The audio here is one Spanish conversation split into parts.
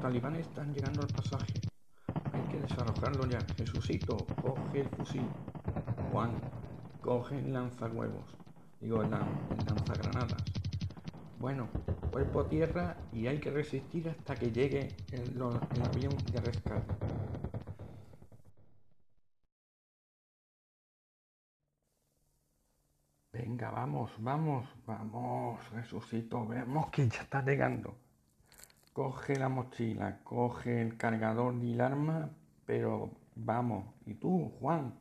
talibanes están llegando al pasaje. Hay que desarrojarlo ya. Jesucito, coge el fusil. Juan, coge el lanzahuevos. Digo, el, lanzagranadas. Bueno, cuerpo a tierra y hay que resistir hasta que llegue el, el avión de rescate. Venga, vamos, vamos, vamos, resucito, vemos que ya está llegando. Coge la mochila, coge el cargador y el arma, pero vamos. Y tú, Juan,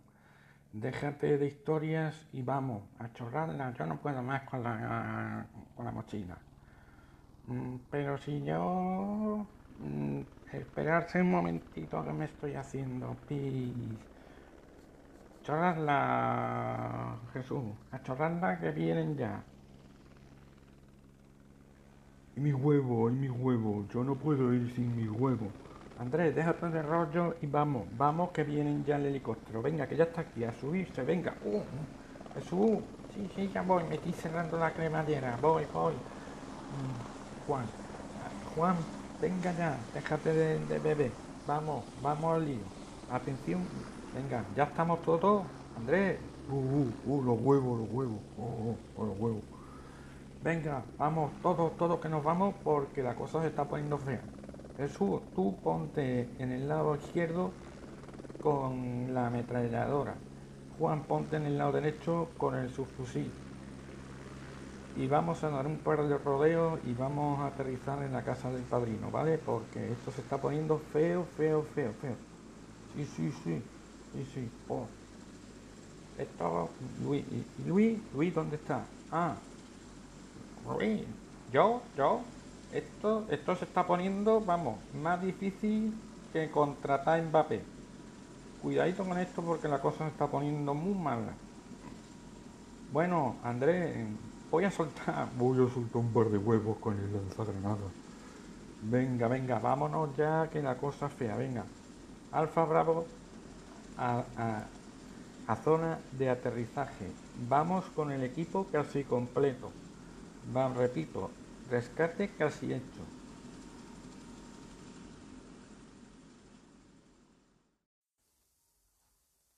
déjate de historias y vamos a chorrarla. Yo no puedo más con la, con la mochila. Mm, pero si yo... Mm, esperarse un momentito que me estoy haciendo, pis. Chorrarla, Jesús. A chorrarla que vienen ya. Y mi huevo, y mi huevo. Yo no puedo ir sin mi huevo. Andrés, déjate de rollo y vamos, vamos que vienen ya el helicóptero. Venga, que ya está aquí, a subirse, venga. Uh, Jesús, sí, sí, ya voy, me estoy cerrando la cremallera, voy, voy. Mm, Juan, Juan, venga ya, déjate de, de bebé. Vamos, vamos al lío. Atención, venga, ya estamos todos. Andrés, uh, uh, uh, los huevos, los huevos, oh, oh, los huevos. Venga, vamos, todos, todos que nos vamos porque la cosa se está poniendo fea. Jesús, tú ponte en el lado izquierdo con la ametralladora. Juan, ponte en el lado derecho con el subfusil. Y vamos a dar un par de rodeos y vamos a aterrizar en la casa del padrino, ¿vale? Porque esto se está poniendo feo, feo, feo, feo. Sí, sí, sí, sí, sí. Luis, ¿y Luis? ¿Luis dónde está? Ah, Luis, yo, yo, esto, esto se está poniendo, vamos, más difícil que contratar a Mbappé. Cuidadito con esto porque la cosa se está poniendo muy mala. Bueno, Andrés, voy a soltar. Voy a soltar un par de huevos con el lanzagranadas. Venga, venga, vámonos ya que la cosa es fea. Venga. Alfa Bravo a, a, a zona de aterrizaje. Vamos con el equipo casi completo. Va, repito, rescate casi hecho.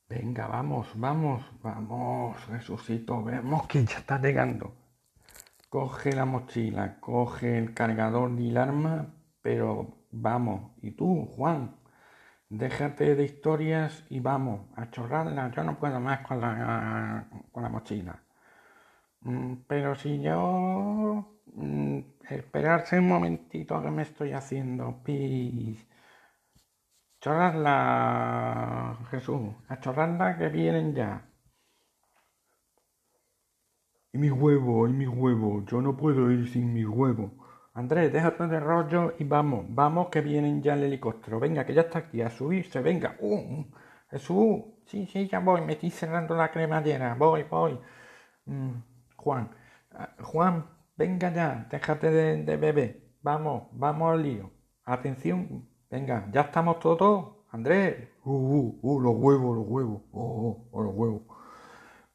Venga, vamos, vamos, vamos, resucito, vemos que ya está llegando. Coge la mochila, coge el cargador y el arma, pero vamos. Y tú, Juan, déjate de historias y vamos a chorrarla. Yo no puedo más con la, con la mochila. Mm, pero si yo mm, esperarse un momentito que me estoy haciendo pis. Chorrarla, Jesús, a chorrarla que vienen ya. Y mi huevo, y mi huevo, yo no puedo ir sin mi huevo. Andrés, déjate de rollo y vamos, vamos que vienen ya el helicóptero. Venga, que ya está aquí, a subirse, venga. Uh, Jesús, sí, sí, ya voy, me estoy cerrando la cremallera, voy, voy. Mm, Juan, Juan, venga ya, déjate de, de bebé. Vamos, vamos al lío. Atención, venga, ya estamos todos. Andrés, uh, uh, uh, los huevos, los huevos, oh, oh, los huevos.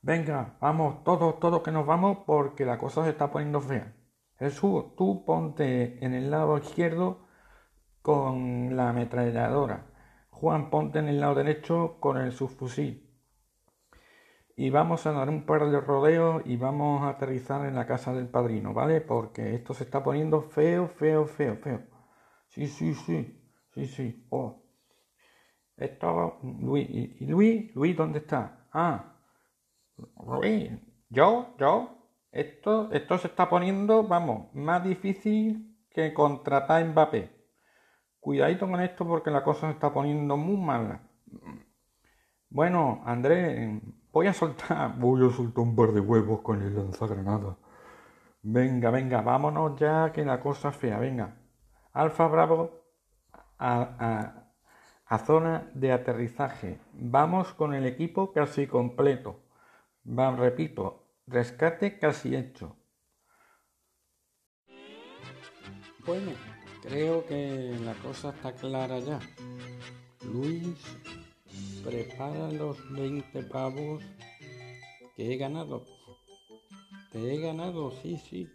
Venga, vamos, todos, todos que nos vamos porque la cosa se está poniendo fea. Jesús, tú ponte en el lado izquierdo con la ametralladora. Juan, ponte en el lado derecho con el subfusil. Y vamos a dar un par de rodeos y vamos a aterrizar en la casa del padrino, ¿vale? Porque esto se está poniendo feo, feo, feo, feo. Sí, sí, sí, sí, sí. Oh. Esto, Luis, ¿y Luis? ¿Luis dónde está? Ah, Luis, yo, yo. Esto, esto se está poniendo, vamos, más difícil que contratar a Mbappé. Cuidadito con esto porque la cosa se está poniendo muy mala. Bueno, Andrés, voy a soltar. Voy a soltar un par de huevos con el lanzagranada. Venga, venga, vámonos ya que la cosa es fea. Venga. Alfa Bravo a, a, zona de aterrizaje. Vamos con el equipo casi completo. Va, repito, rescate casi hecho. Bueno, creo que la cosa está clara ya. Luis, prepara los 20 pavos que he ganado. Te he ganado, sí, sí.